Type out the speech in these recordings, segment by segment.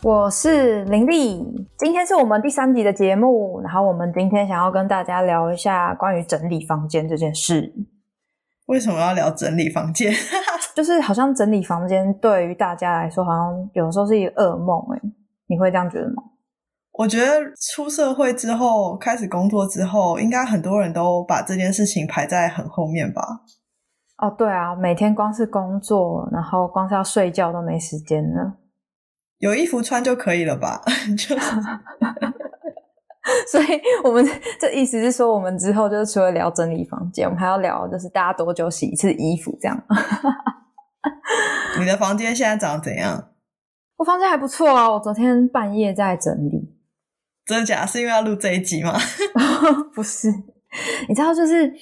我是林丽，今天是我们第三集的节目，然后我们今天想要跟大家聊一下关于整理房间这件事。为什么要聊整理房间？就是好像整理房间对于大家来说，好像有时候是一个噩梦哎，你会这样觉得吗？我觉得出社会之后，开始工作之后，应该很多人都把这件事情排在很后面吧？哦，对啊，每天光是工作，然后光是要睡觉都没时间了。有衣服穿就可以了吧？就，所以我们这意思是说，我们之后就是除了聊整理房间，我们还要聊就是大家多久洗一次衣服这样。你的房间现在长怎样？我房间还不错啊，我昨天半夜在整理。真的假？是因为要录这一集吗？不是，你知道，就是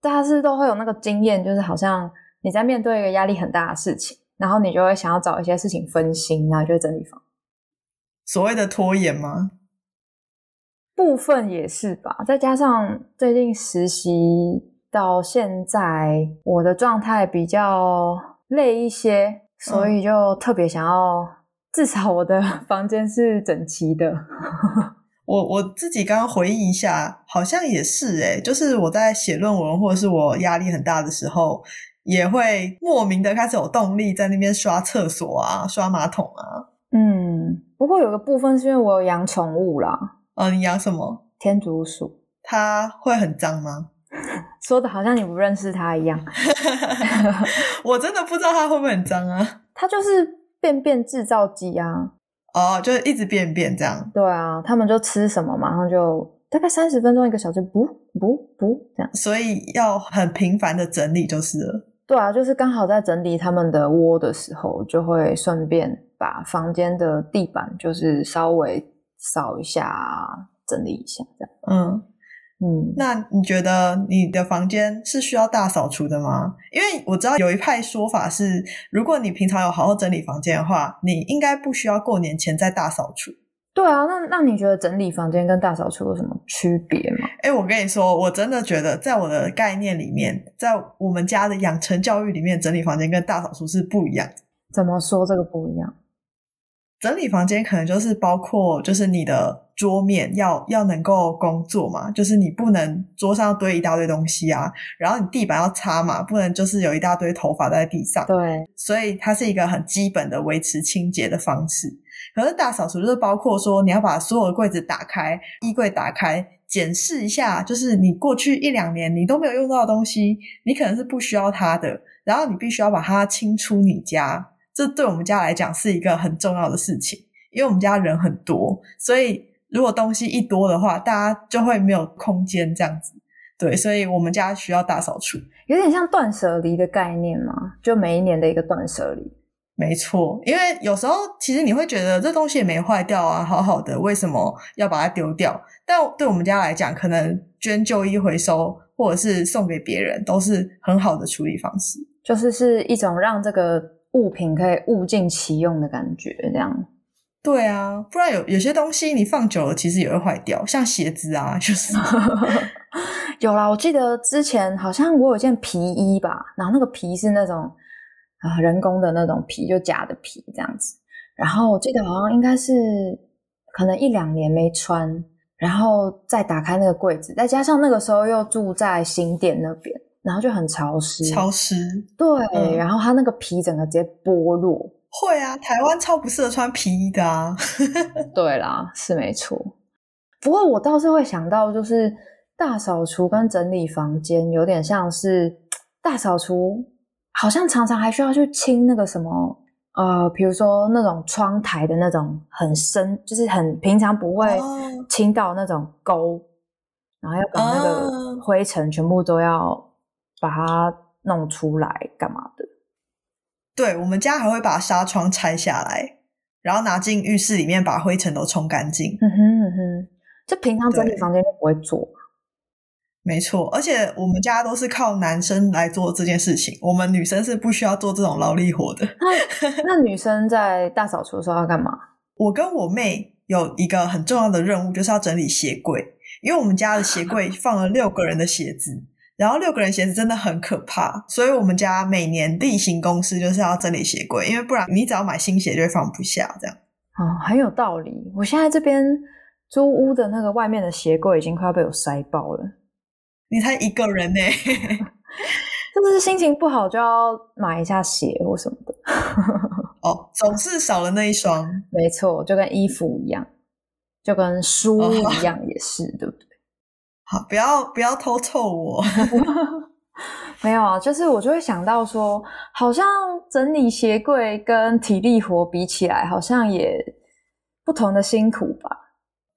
大家是都会有那个经验，就是好像你在面对一个压力很大的事情。然后你就会想要找一些事情分心，然后就整理房。所谓的拖延吗？部分也是吧。再加上最近实习到现在，我的状态比较累一些，所以就特别想要，至少我的房间是整齐的。我我自己刚刚回忆一下，好像也是诶就是我在写论文或者是我压力很大的时候。也会莫名的开始有动力在那边刷厕所啊，刷马桶啊。嗯，不过有个部分是因为我有养宠物啦。哦，你养什么？天竺鼠。它会很脏吗？说的好像你不认识它一样。我真的不知道它会不会很脏啊。它就是便便制造机啊。哦，就是一直便便这样。对啊，他们就吃什么，马上就大概三十分钟一个小时，不不不这样。所以要很频繁的整理就是了。对啊，就是刚好在整理他们的窝的时候，就会顺便把房间的地板就是稍微扫一下，整理一下这样。嗯嗯，那你觉得你的房间是需要大扫除的吗？因为我知道有一派说法是，如果你平常有好好整理房间的话，你应该不需要过年前再大扫除。对啊，那那你觉得整理房间跟大扫除有什么区别吗？哎，我跟你说，我真的觉得，在我的概念里面，在我们家的养成教育里面，整理房间跟大扫除是不一样。怎么说这个不一样？整理房间可能就是包括，就是你的桌面要要能够工作嘛，就是你不能桌上堆一大堆东西啊，然后你地板要擦嘛，不能就是有一大堆头发在地上。对，所以它是一个很基本的维持清洁的方式。可是大扫除就是包括说，你要把所有的柜子打开，衣柜打开，检视一下，就是你过去一两年你都没有用到的东西，你可能是不需要它的，然后你必须要把它清出你家。这对我们家来讲是一个很重要的事情，因为我们家人很多，所以如果东西一多的话，大家就会没有空间这样子。对，所以我们家需要大扫除，有点像断舍离的概念嘛，就每一年的一个断舍离。没错，因为有时候其实你会觉得这东西也没坏掉啊，好好的，为什么要把它丢掉？但对我们家来讲，可能捐旧衣回收或者是送给别人，都是很好的处理方式。就是是一种让这个物品可以物尽其用的感觉，这样。对啊，不然有有些东西你放久了，其实也会坏掉，像鞋子啊，就是。有啦，我记得之前好像我有件皮衣吧，然后那个皮是那种。啊，人工的那种皮，就假的皮这样子。然后我记得好像应该是可能一两年没穿，然后再打开那个柜子，再加上那个时候又住在新店那边，然后就很潮湿。潮湿。对，然后它那个皮整个直接剥落。会啊，台湾超不适合穿皮衣的啊。对啦，是没错。不过我倒是会想到，就是大扫除跟整理房间有点像是大扫除。好像常常还需要去清那个什么，呃，比如说那种窗台的那种很深，就是很平常不会清到那种沟，然后要把那个灰尘全部都要把它弄出来，干嘛的？对我们家还会把纱窗拆下来，然后拿进浴室里面把灰尘都冲干净。嗯哼嗯哼，这平常整理房间都不会做。没错，而且我们家都是靠男生来做这件事情，我们女生是不需要做这种劳力活的。那 那女生在大扫除的时候要干嘛？我跟我妹有一个很重要的任务，就是要整理鞋柜，因为我们家的鞋柜放了六个人的鞋子，然后六个人鞋子真的很可怕，所以我们家每年例行公事就是要整理鞋柜，因为不然你只要买新鞋就会放不下这样。哦，很有道理。我现在这边租屋的那个外面的鞋柜已经快要被我塞爆了。你才一个人呢，真的是心情不好就要买一下鞋或什么的。哦，总是少了那一双。没错，就跟衣服一样，就跟书一样，也是对不对？好，不要不要偷凑我。没有啊，就是我就会想到说，好像整理鞋柜跟体力活比起来，好像也不同的辛苦吧。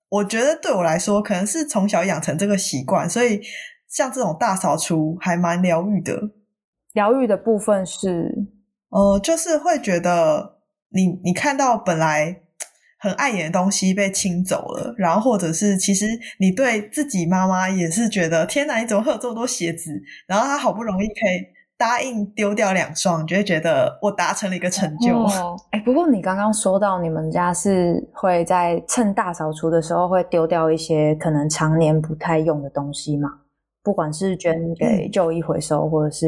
我觉得对我来说，可能是从小养成这个习惯，所以像这种大扫除还蛮疗愈的。疗愈的部分是，呃，就是会觉得你你看到本来很碍眼的东西被清走了，然后或者是其实你对自己妈妈也是觉得，天哪，你怎么会有这么多鞋子？然后她好不容易可以。答应丢掉两双，就会觉得我达成了一个成就。哎，不过你刚刚说到你们家是会在趁大扫除的时候会丢掉一些可能常年不太用的东西嘛？不管是捐给旧衣回收，或者是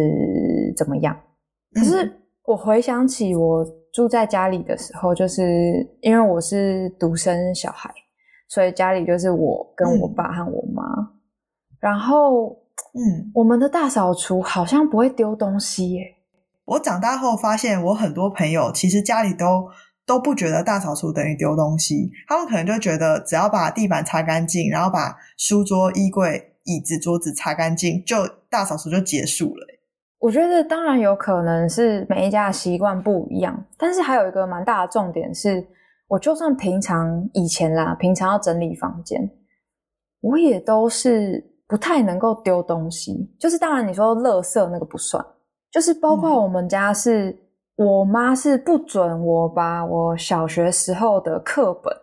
怎么样。可是我回想起我住在家里的时候，就是因为我是独生小孩，所以家里就是我跟我爸和我妈，然后。嗯，我们的大扫除好像不会丢东西耶。我长大后发现，我很多朋友其实家里都都不觉得大扫除等于丢东西，他们可能就觉得只要把地板擦干净，然后把书桌、衣柜、椅子、桌子擦干净，就大扫除就结束了。我觉得当然有可能是每一家的习惯不一样，但是还有一个蛮大的重点是，我就算平常以前啦，平常要整理房间，我也都是。不太能够丢东西，就是当然你说垃圾那个不算，就是包括我们家是我妈是不准我把我小学时候的课本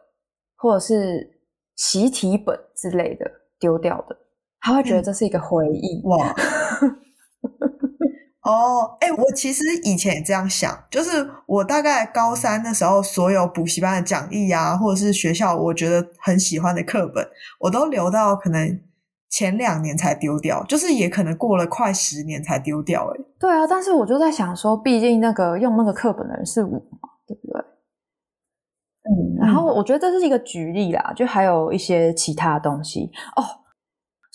或者是习题本之类的丢掉的，她会觉得这是一个回忆哇。哦，哎，我其实以前也这样想，就是我大概高三的时候，所有补习班的讲义啊，或者是学校我觉得很喜欢的课本，我都留到可能。前两年才丢掉，就是也可能过了快十年才丢掉。哎，对啊，但是我就在想说，毕竟那个用那个课本的人是我嘛，对不对？嗯，然后我觉得这是一个举例啦，就还有一些其他东西哦。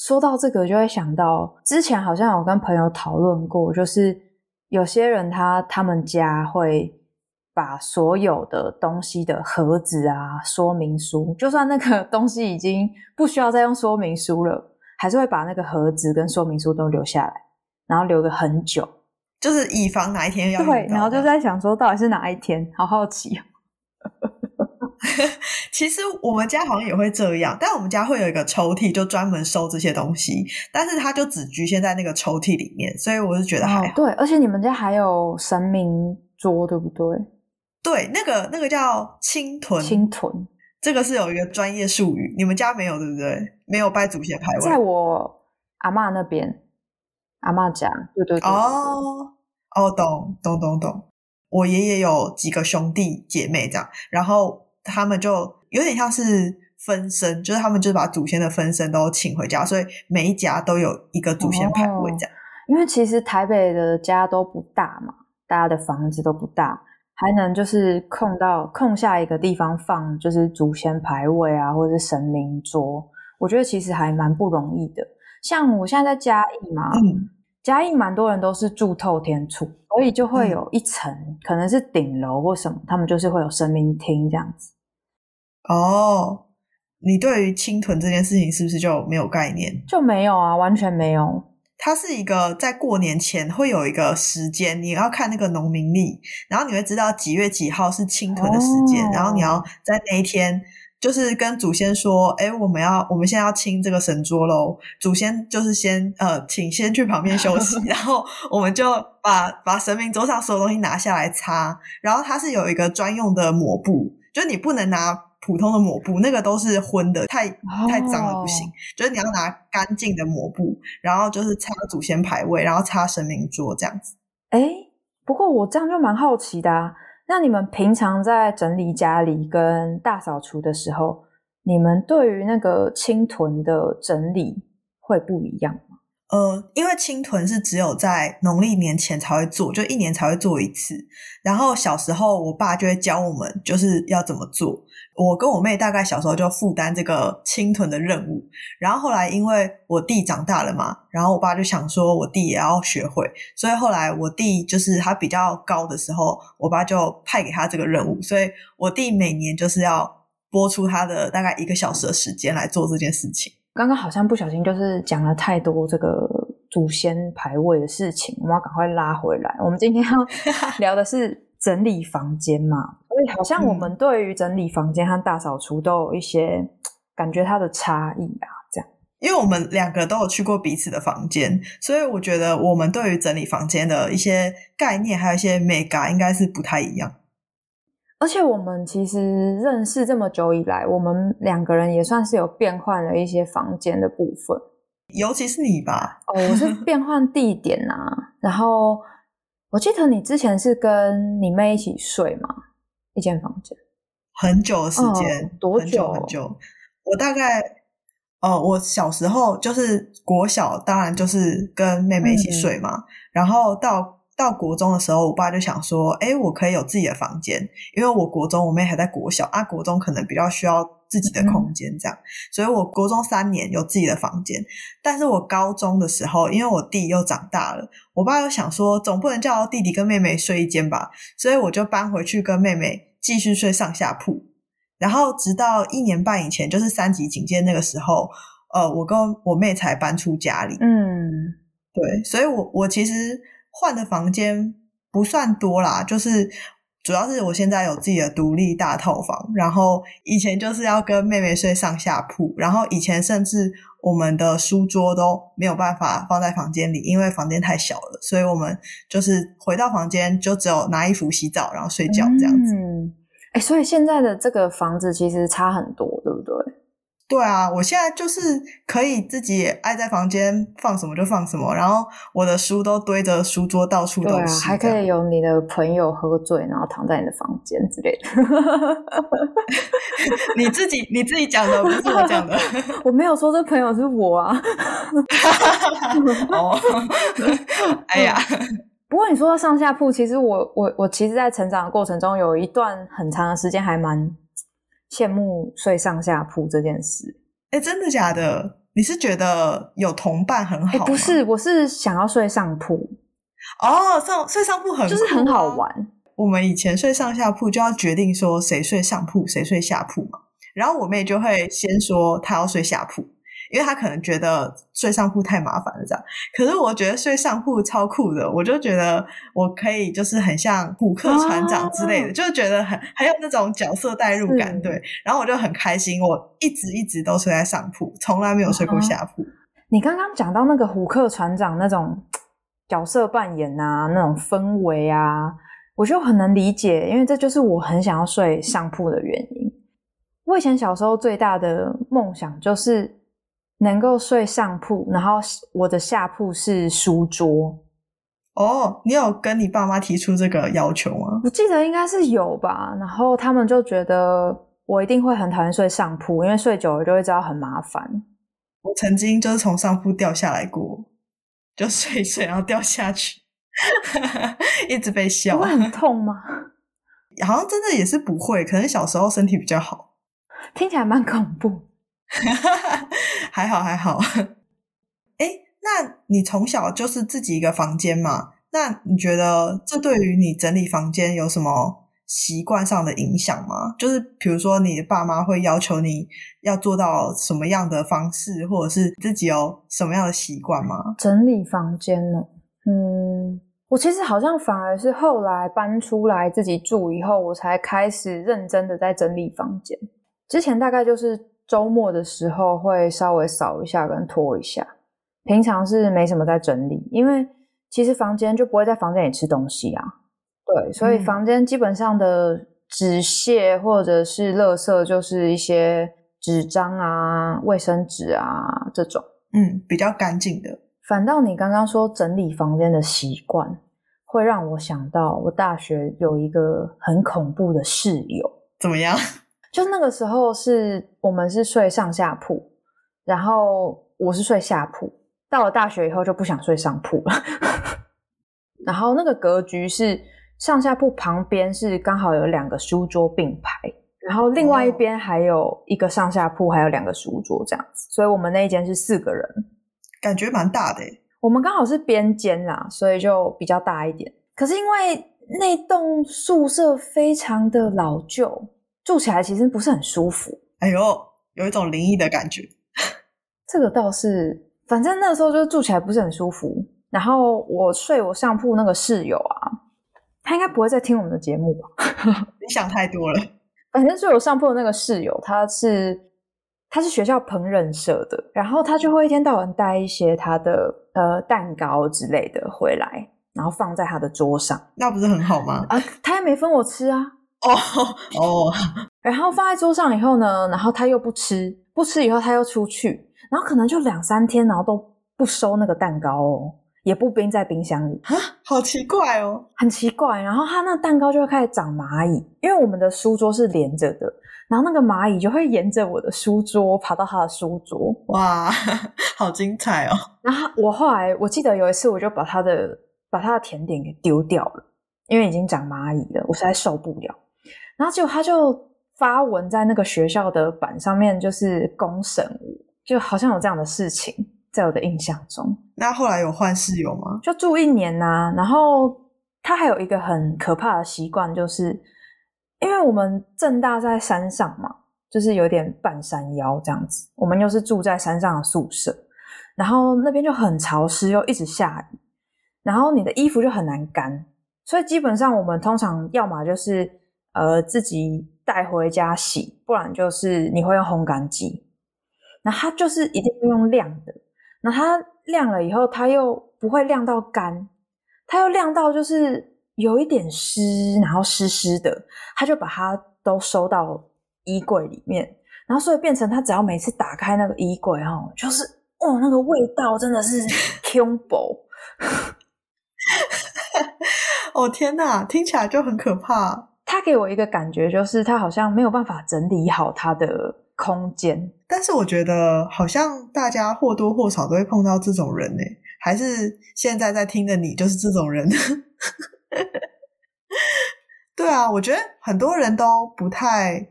说到这个，就会想到之前好像有跟朋友讨论过，就是有些人他他们家会把所有的东西的盒子啊、说明书，就算那个 东西已经不需要再用说明书了。还是会把那个盒子跟说明书都留下来，然后留个很久，就是以防哪一天要对，然后就在想说到底是哪一天，好好奇。其实我们家好像也会这样，但我们家会有一个抽屉，就专门收这些东西，但是它就只局限在那个抽屉里面，所以我是觉得还好。对，而且你们家还有神明桌，对不对？对，那个那个叫青豚，青豚。这个是有一个专业术语，你们家没有对不对？没有拜祖先牌位，在我阿妈那边，阿妈家，对对对。哦哦，懂懂懂懂。我爷爷有几个兄弟姐妹这样，然后他们就有点像是分身，就是他们就是把祖先的分身都请回家，所以每一家都有一个祖先牌位这样。因为其实台北的家都不大嘛，大家的房子都不大。还能就是空到空下一个地方放，就是祖先牌位啊，或者是神明桌，我觉得其实还蛮不容易的。像我现在在嘉义嘛，嘉义蛮多人都是住透天厝，所以就会有一层可能是顶楼或什么，他们就是会有神明厅这样子。哦，你对于清屯这件事情是不是就没有概念？就没有啊，完全没有。它是一个在过年前会有一个时间，你要看那个农民历，然后你会知道几月几号是清屯的时间，然后你要在那一天就是跟祖先说，哎，我们要我们现在要清这个神桌喽。祖先就是先呃，请先去旁边休息，然后我们就把把神明桌上所有东西拿下来擦，然后它是有一个专用的抹布，就你不能拿普通的抹布，那个都是昏的，太太脏了不行。哦就是你要拿干净的抹布，然后就是擦祖先牌位，然后擦神明桌这样子。哎，不过我这样就蛮好奇的啊。那你们平常在整理家里跟大扫除的时候，你们对于那个青屯的整理会不一样吗？呃，因为青屯是只有在农历年前才会做，就一年才会做一次。然后小时候，我爸就会教我们就是要怎么做。我跟我妹大概小时候就负担这个清屯的任务。然后后来因为我弟长大了嘛，然后我爸就想说我弟也要学会，所以后来我弟就是他比较高的时候，我爸就派给他这个任务。所以我弟每年就是要播出他的大概一个小时的时间来做这件事情。刚刚好像不小心就是讲了太多这个祖先排位的事情，我们要赶快拉回来。我们今天要 聊的是整理房间嘛，所以好像我们对于整理房间和大扫除都有一些感觉它的差异啊，这样。因为我们两个都有去过彼此的房间，所以我觉得我们对于整理房间的一些概念，还有一些美感，应该是不太一样。而且我们其实认识这么久以来，我们两个人也算是有变换了一些房间的部分。尤其是你吧，哦，我是 变换地点啊，然后我记得你之前是跟你妹一起睡嘛，一间房间。很久的时间，哦多很久久很久。我大概，哦，我小时候就是国小，当然就是跟妹妹一起睡嘛。然后到到国中的时候，我爸就想说，哎，我可以有自己的房间，因为我国中我妹还在国小啊，国中可能比较需要自己的空间这样，所以我国中三年有自己的房间。但是我高中的时候，因为我弟又长大了，我爸又想说，总不能叫弟弟跟妹妹睡一间吧，所以我就搬回去跟妹妹继续睡上下铺。然后直到一年半以前，就是三级警戒那个时候，呃，我跟我妹才搬出家里。嗯，对，所以我我其实换的房间不算多啦，就是主要是我现在有自己的独立大套房，然后以前就是要跟妹妹睡上下铺，然后以前甚至我们的书桌都没有办法放在房间里，因为房间太小了，所以我们就是回到房间就只有拿衣服、洗澡，然后睡觉这样子。嗯，哎，所以现在的这个房子其实差很多，对不对？对啊，我现在就是可以自己爱在房间放什么就放什么，然后我的书都堆着书桌到处对啊，都是，还可以有你的朋友喝醉，然后躺在你的房间之类的。你自己你自己讲的，不是我讲的。我没有说这朋友是我啊。哦，哎呀，不过你说到上下铺，其实我我我其实，在成长的过程中，有一段很长的时间还蛮羡慕睡上下铺这件事。哎，真的假的？你是觉得有同伴很好？不是，我是想要睡上铺，哦，上睡上铺很就是很好。玩。我们以前睡上下铺就要决定说谁睡上铺，谁睡下铺嘛。然后我妹就会先说她要睡下铺，因为他可能觉得睡上铺太麻烦了这样。可是我觉得睡上铺超酷的，我就觉得我可以就是很像虎克船长之类的，哦就是觉得很很有那种角色代入感。是对，然后我就很开心，我一直一直都睡在上铺，从来没有睡过下铺。你刚刚讲到那个虎克船长那种角色扮演啊，那种氛围啊，我就很能理解，因为这就是我很想要睡上铺的原因。我以前小时候最大的梦想就是能够睡上铺，然后我的下铺是书桌。哦，你有跟你爸妈提出这个要求吗？我记得应该是有吧，然后他们就觉得我一定会很讨厌睡上铺，因为睡久了就会知道很麻烦。我曾经就是从上铺掉下来过，就睡一睡然后掉下去，一直被笑不。会很痛吗？好像真的也是不会，可能小时候身体比较好，听起来蛮恐怖。还好还好。哎，那你从小就是自己一个房间嘛？那你觉得这对于你整理房间有什么习惯上的影响吗？就是比如说你的爸妈会要求你要做到什么样的方式，或者是自己有什么样的习惯吗？整理房间呢？嗯，我其实好像反而是后来搬出来自己住以后，我才开始认真的在整理房间。之前大概就是周末的时候会稍微扫一下跟拖一下，平常是没什么在整理，因为其实房间就不会在房间里吃东西啊。对，所以嗯房间基本上的纸屑或者是垃圾，就是一些纸张啊、卫生纸啊这种。嗯，比较干净的。反倒你刚刚说整理房间的习惯，会让我想到我大学有一个很恐怖的室友。怎么样？就那个时候是我们是睡上下铺，然后我是睡下铺。到了大学以后就不想睡上铺了。然后那个格局是上下铺旁边是刚好有两个书桌并排，然后另外一边还有一个上下铺，还有两个书桌这样子。所以我们那一间是四个人，感觉蛮大的。我们刚好是边间啦，所以就比较大一点。可是因为那栋宿舍非常的老旧，住起来其实不是很舒服。哎呦，有一种灵异的感觉。这个倒是，反正那时候就住起来不是很舒服。然后我睡我上铺那个室友啊，他应该不会再听我们的节目吧？你想太多了。反正睡我上铺的那个室友，他是他是学校烹饪社的，然后他就会一天到晚带一些他的呃蛋糕之类的回来，然后放在他的桌上。那不是很好吗？啊，他也没分我吃啊。哦哦。然后放在桌上以后呢，然后他又不吃，不吃以后他又出去，然后可能就两三天，然后都不收那个蛋糕哦。也不冰在冰箱里啊，好奇怪哦，很奇怪。然后他那蛋糕就会开始长蚂蚁，因为我们的书桌是连着的，然后那个蚂蚁就会沿着我的书桌爬到他的书桌。哇，好精彩哦！然后我后来我记得有一次，我就把他的把他的甜点给丢掉了，因为已经长蚂蚁了，我实在受不了。然后结果他就发文在那个学校的板上面，就是公审我，就好像有这样的事情。在我的印象中，那后来有换室友吗？就住一年呐。然后他还有一个很可怕的习惯，就是因为我们正大在山上嘛，就是有点半山腰这样子。我们又是住在山上的宿舍，然后那边就很潮湿，又一直下雨，然后你的衣服就很难干。所以基本上我们通常要么就是呃自己带回家洗，不然就是你会用烘干机。那它就是一定要用晾的。那它晾了以后，它又不会晾到干，它又晾到就是有一点湿，然后湿湿的，他就把它都收到衣柜里面，然后所以变成他只要每次打开那个衣柜哦，就是哦那个味道真的是 combo，哦天哪，听起来就很可怕。他给我一个感觉，就是他好像没有办法整理好他的。空间，但是我觉得好像大家或多或少都会碰到这种人呢，还是现在在听的你就是这种人？对啊，我觉得很多人都不太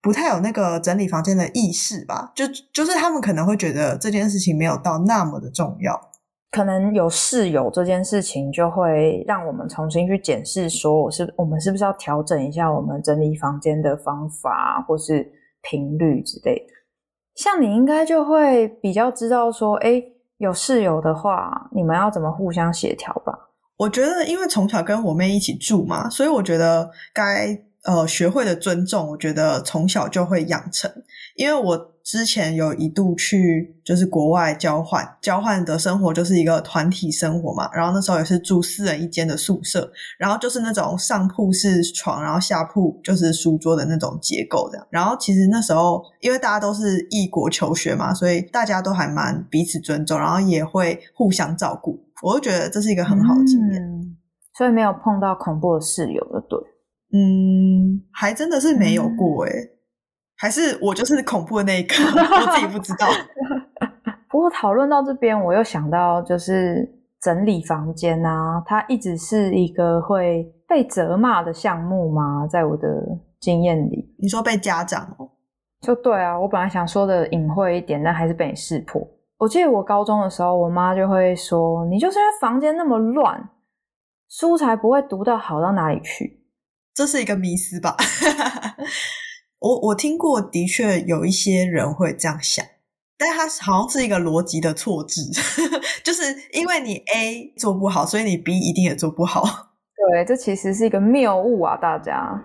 不太有那个整理房间的意识吧，就就是他们可能会觉得这件事情没有到那么的重要，可能有室友这件事情就会让我们重新去检视，说我是我们是不是要调整一下我们整理房间的方法，或是。频率之类的，像你应该就会比较知道说，哎，有室友的话，你们要怎么互相协调吧？我觉得，因为从小跟我妹一起住嘛，所以我觉得该呃学会的尊重，我觉得从小就会养成，因为我。之前有一度去就是国外交换，交换的生活就是一个团体生活嘛。然后那时候也是住四人一间的宿舍，然后就是那种上铺是床，然后下铺就是书桌的那种结构这样。然后其实那时候因为大家都是异国求学嘛，所以大家都还蛮彼此尊重，然后也会互相照顾。我就觉得这是一个很好的经验，所以没有碰到恐怖的室友的对，嗯，还真的是没有过诶还是我就是恐怖的那一个，我自己不知道。不过讨论到这边，我又想到，就是整理房间啊，它一直是一个会被责骂的项目吗？在我的经验里，你说被家长哦，就对啊。我本来想说的隐晦一点，但还是被你识破。我记得我高中的时候，我妈就会说：“你就是因为房间那么乱，书才不会读到好到哪里去。”这是一个迷思吧。我我听过，的确有一些人会这样想，但他好像是一个逻辑的错置，就是因为你 A 做不好，所以你 B 一定也做不好。对，这其实是一个谬误啊！大家，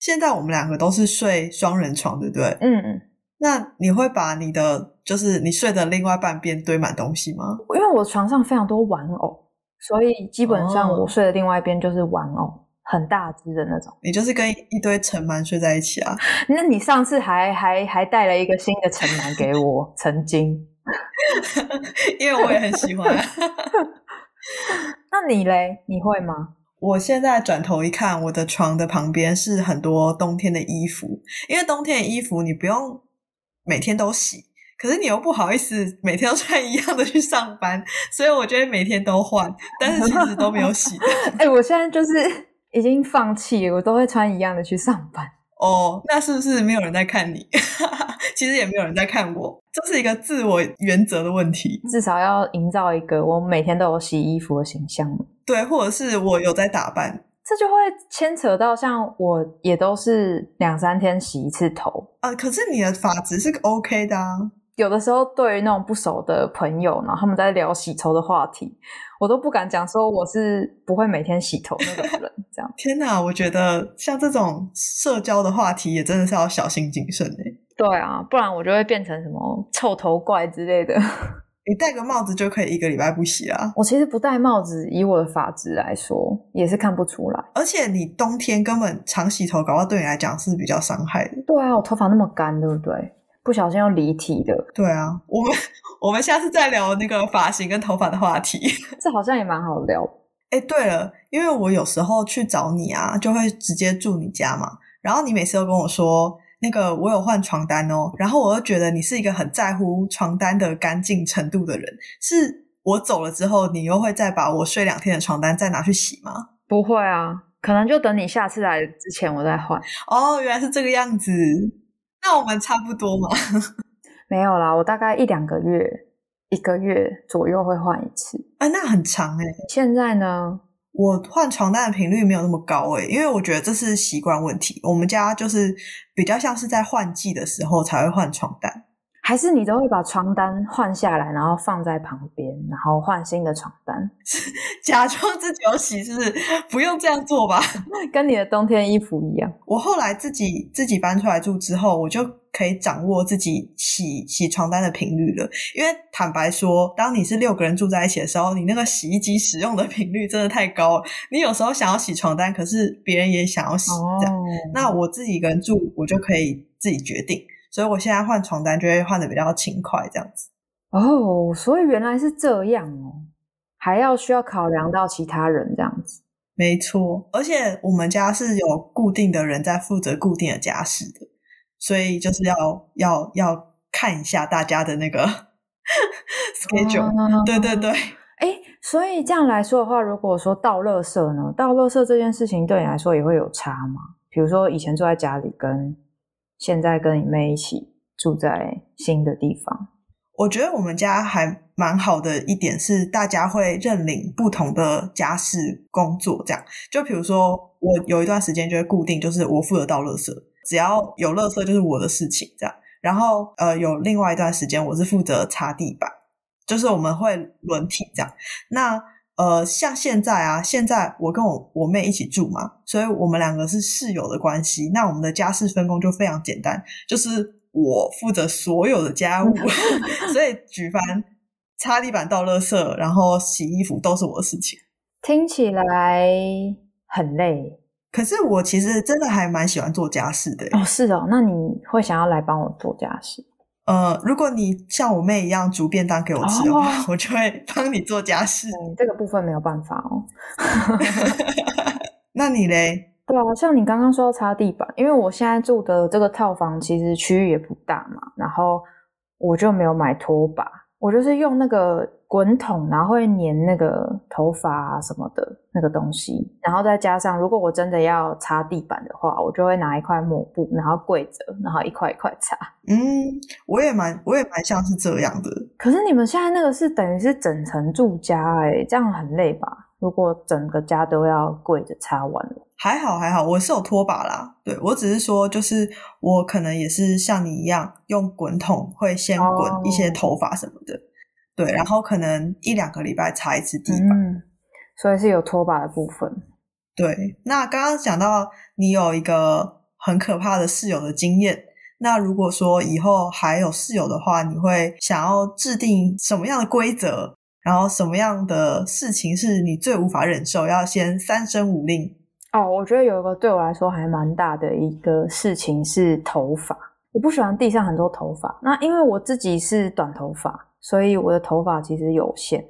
现在我们两个都是睡双人床，对不对？嗯嗯。那你会把你的就是你睡的另外半边堆满东西吗？因为我床上非常多玩偶，所以基本上我睡的另外一边就是玩偶。很大只的那种。你就是跟一堆尘螨睡在一起啊？那你上次还还还带了一个新的尘螨给我，曾经。因为我也很喜欢。那你嘞？你会吗？我现在转头一看，我的床的旁边是很多冬天的衣服，因为冬天的衣服你不用每天都洗，可是你又不好意思每天都穿一样的去上班，所以我觉得每天都换，但是其实都没有洗。哎，我现在就是已经放弃，我都会穿一样的去上班。哦，那是不是没有人在看你？其实也没有人在看我，这是一个自我原则的问题。至少要营造一个我每天都有洗衣服的形象。对，或者是我有在打扮，这就会牵扯到像我也都是两三天洗一次头啊。可是你的发质是 OK 的啊。有的时候对于那种不熟的朋友，然后他们在聊洗头的话题，我都不敢讲说我是不会每天洗头那个人。这样，天哪！我觉得像这种社交的话题，也真的是要小心谨慎哎。对啊，不然我就会变成什么臭头怪之类的。你戴个帽子就可以一个礼拜不洗啊？我其实不戴帽子，以我的发质来说，也是看不出来。而且你冬天根本常洗头，搞不好对你来讲是比较伤害的。对啊，我头发那么干，对不对？不小心要离体的。对啊，我们我们下次再聊那个发型跟头发的话题。这好像也蛮好聊。哎，对了，因为我有时候去找你啊，就会直接住你家嘛。然后你每次都跟我说。那个我有换床单哦，然后我又觉得你是一个很在乎床单的干净程度的人，是我走了之后，你又会再把我睡两天的床单再拿去洗吗？不会啊，可能就等你下次来之前我再换。哦，原来是这个样子，那我们差不多吗？没有啦，我大概一两个月，一个月左右会换一次。啊，那很长哎。现在呢？我换床单的频率没有那么高诶，因为我觉得这是习惯问题。我们家就是比较像是在换季的时候才会换床单。还是你都会把床单换下来，然后放在旁边，然后换新的床单，假装自己有洗，是不是？不用这样做吧？跟你的冬天衣服一样。我后来自己自己搬出来住之后，我就可以掌握自己洗洗床单的频率了。因为坦白说，当你是六个人住在一起的时候，你那个洗衣机使用的频率真的太高了。你有时候想要洗床单，可是别人也想要洗，这样。那我自己一个人住，我就可以自己决定。所以我现在换床单就会换的比较勤快，这样子。哦，所以原来是这样哦，还要需要考量到其他人这样子。没错，而且我们家是有固定的人在负责固定的家事的，所以就是要要要看一下大家的那个 schedule。对对对。哎，所以这样来说的话，如果说倒垃圾呢，倒垃圾这件事情对你来说也会有差吗？比如说以前坐在家里跟。现在跟你妹一起住在新的地方，我觉得我们家还蛮好的一点是，大家会认领不同的家事工作。这样，就比如说，我有一段时间就会固定，就是我负责倒垃圾，只要有垃圾就是我的事情。这样，然后呃，有另外一段时间我是负责擦地板，就是我们会轮替这样。那呃，像现在啊，现在我跟我我妹一起住嘛，所以我们两个是室友的关系。那我们的家事分工就非常简单，就是我负责所有的家务，所以举凡擦地板、倒垃圾，然后洗衣服都是我的事情。听起来很累，可是我其实真的还蛮喜欢做家事的。哦，是哦，那你会想要来帮我做家事？呃，如果你像我妹一样煮便当给我吃的话，我就会 帮你做家事。这个部分没有办法哦。那你嘞？对啊，像你刚刚说要擦地板，因为我现在住的这个套房其实区域也不大嘛，然后我就没有买拖把，我就是用那个。滚筒，然后会粘那个头发啊什么的那个东西，然后再加上，如果我真的要擦地板的话，我就会拿一块抹布，然后跪着，然后一块一块擦。嗯，我也蛮，我也蛮像是这样的。可是你们现在那个是等于是整层住家，哎，这样很累吧？如果整个家都要跪着擦完了，还好还好，我是有拖把啦。对我只是说，就是我可能也是像你一样，用滚筒会先滚一些头发什么的。对，然后可能一两个礼拜擦一次地板，所以是有拖把的部分。对，那刚刚讲到你有一个很可怕的室友的经验，那如果说以后还有室友的话，你会想要制定什么样的规则？然后什么样的事情是你最无法忍受，要先三声五令哦，我觉得有一个对我来说还蛮大的一个事情是头发，我不喜欢地上很多头发。那因为我自己是短头发，所以我的头发其实有限。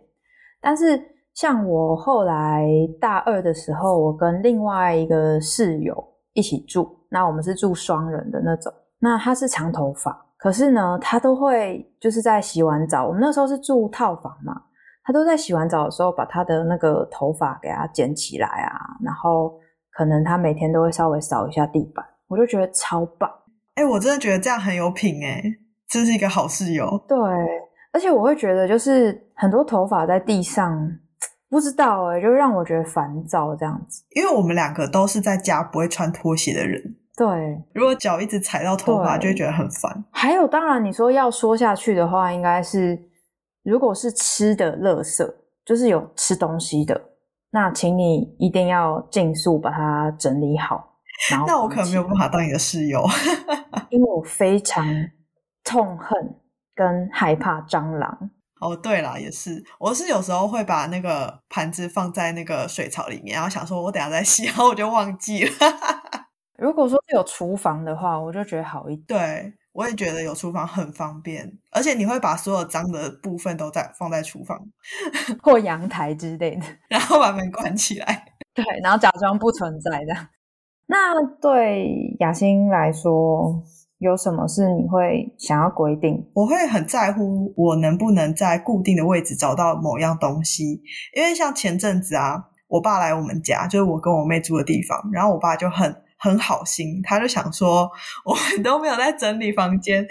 但是像我后来大二的时候，我跟另外一个室友一起住，那我们是住双人的那种。那他是长头发，可是呢，他都会就是在洗完澡，我们那时候是住套房嘛，他都在洗完澡的时候把他的那个头发给他剪起来啊，然后。可能他每天都会稍微扫一下地板，我就觉得超棒。哎，我真的觉得这样很有品哎，真是一个好室友。对，而且我会觉得就是很多头发在地上，不知道哎，就让我觉得烦躁这样子。因为我们两个都是在家不会穿拖鞋的人，对，如果脚一直踩到头发，就会觉得很烦。还有，当然你说要说下去的话，应该是如果是吃的垃圾，就是有吃东西的。那请你一定要尽速把它整理好。然后，那我可能没有办法当你的室友，因为我非常痛恨跟害怕蟑螂。哦，对了，也是，我是有时候会把那个盘子放在那个水槽里面，然后想说我等下再洗，然后我就忘记了。如果说有厨房的话，我就觉得好一点。对。我也觉得有厨房很方便，而且你会把所有脏的部分都在放在厨房 或阳台之类的，然后把门关起来，对，然后假装不存在的。那对雅欣来说，有什么是你会想要规定？我会很在乎我能不能在固定的位置找到某样东西，因为像前阵子啊，我爸来我们家，就是我跟我妹住的地方，然后我爸就很。很好心，他就想说我们都没有在整理房间，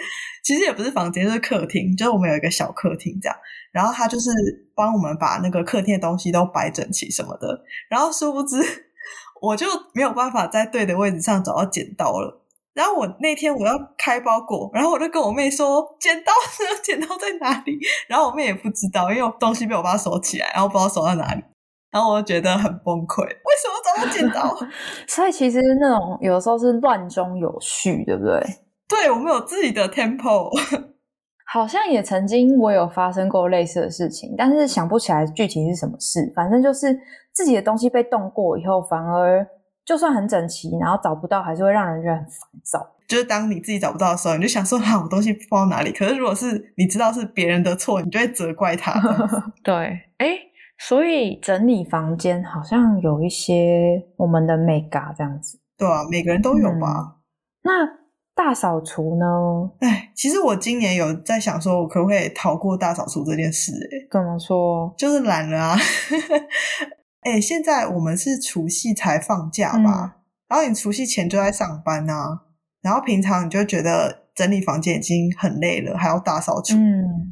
其实也不是房间，就是客厅，就是我们有一个小客厅这样。然后他就是帮我们把那个客厅的东西都摆整齐什么的。然后殊不知，我就没有办法在对的位置上找到剪刀了。然后我那天我要开包裹，然后我就跟我妹说：“剪刀呢？剪刀在哪里？” 然后我妹也不知道，因为东西被我爸收起来，然后不知道收在哪里。然后我就觉得很崩溃，为什么找到剪刀？所以其实那种有的时候是乱中有序，对不对？对，我们有自己的 tempo。好像也曾经我有发生过类似的事情，但是想不起来具体是什么事。反正就是自己的东西被动过以后，反而就算很整齐，然后找不到，还是会让人觉得很烦躁。就是当你自己找不到的时候，你就想说：“哈，我东西放到哪里？”可是如果是你知道是别人的错，你就会责怪他。对，哎。所以整理房间好像有一些我们的美嘎这样子，对啊，每个人都有吧。那大扫除呢？哎，其实我今年有在想，说我可不可以逃过大扫除这件事？哎，怎么说？就是懒了啊。哎，现在我们是除夕才放假吧？然后你除夕前就在上班啊，然后平常你就觉得。整理房间已经很累了，还要大扫除，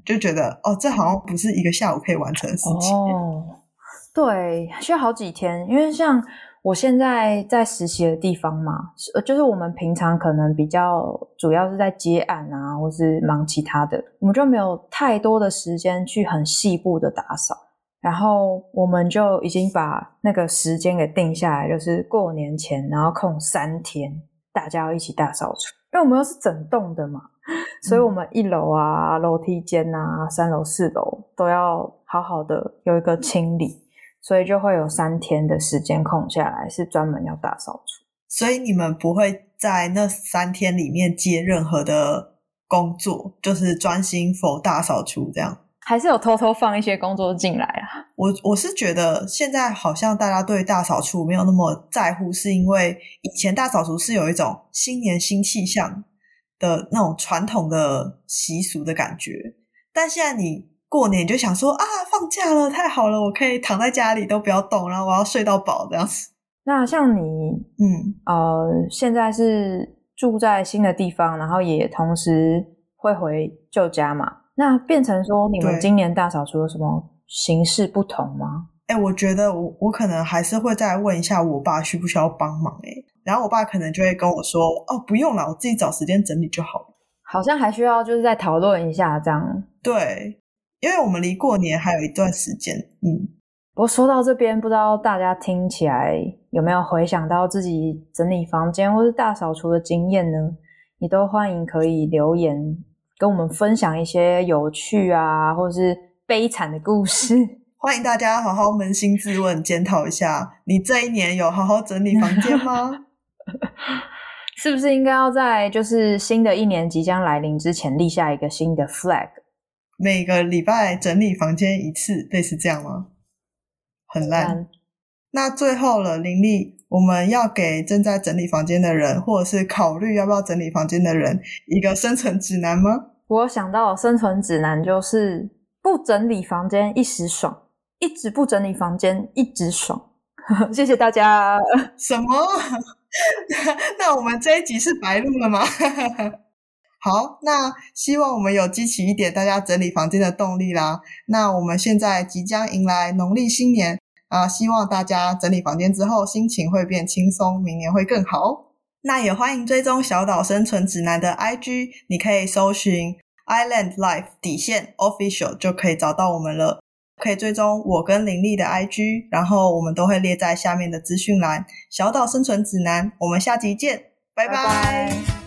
就觉得哦，这好像不是一个下午可以完成的事情。哦，对，需要好几天。因为像我现在在实习的地方嘛，就是我们平常可能比较主要是在接案啊，或是忙其他的，我们就没有太多的时间去很细部的打扫。然后我们就已经把那个时间给定下来，就是过年前，然后空三天，大家要一起大扫除。因为我们又是整栋的嘛，所以我们一楼啊、楼梯间啊、三楼、四楼都要好好的有一个清理，所以就会有三天的时间空下来，是专门要大扫除。所以你们不会在那三天里面接任何的工作，就是专心否大扫除这样。还是有偷偷放一些工作进来啊？我我是觉得现在好像大家对大扫除没有那么在乎，是因为以前大扫除是有一种新年新气象的那种传统的习俗的感觉，但现在你过年就想说啊，放假了，太好了，我可以躺在家里都不要动，然后我要睡到饱这样子。那像你，嗯呃，现在是住在新的地方，然后也同时会回旧家嘛？那变成说，你们今年大扫除有什么形式不同吗？哎，我觉得我我可能还是会再问一下我爸需不需要帮忙哎，然后我爸可能就会跟我说，哦，不用了，我自己找时间整理就好了。好像还需要就是再讨论一下这样。对，因为我们离过年还有一段时间。嗯，不过说到这边，不知道大家听起来有没有回想到自己整理房间或是大扫除的经验呢？你都欢迎可以留言。跟我们分享一些有趣啊，或者是悲惨的故事，欢迎大家好好扪心自问，检讨一下，你这一年有好好整理房间吗？是不是应该要在就是新的一年即将来临之前立下一个新的 flag？每个礼拜整理房间一次，类似这样吗？很烂。那最后了，林丽，我们要给正在整理房间的人，或者是考虑要不要整理房间的人，一个生存指南吗？我想到生存指南就是不整理房间一时爽，一直不整理房间一直爽。谢谢大家。什么？那我们这一集是白录了吗？好，那希望我们有激起一点大家整理房间的动力啦。那我们现在即将迎来农历新年啊，希望大家整理房间之后心情会变轻松，明年会更好。那也欢迎追踪小岛生存指南的 IG，你可以搜寻 Island Life 底线 Official 就可以找到我们了。可以追踪我跟林立的 IG，然后我们都会列在下面的资讯栏。小岛生存指南，我们下集见，拜拜。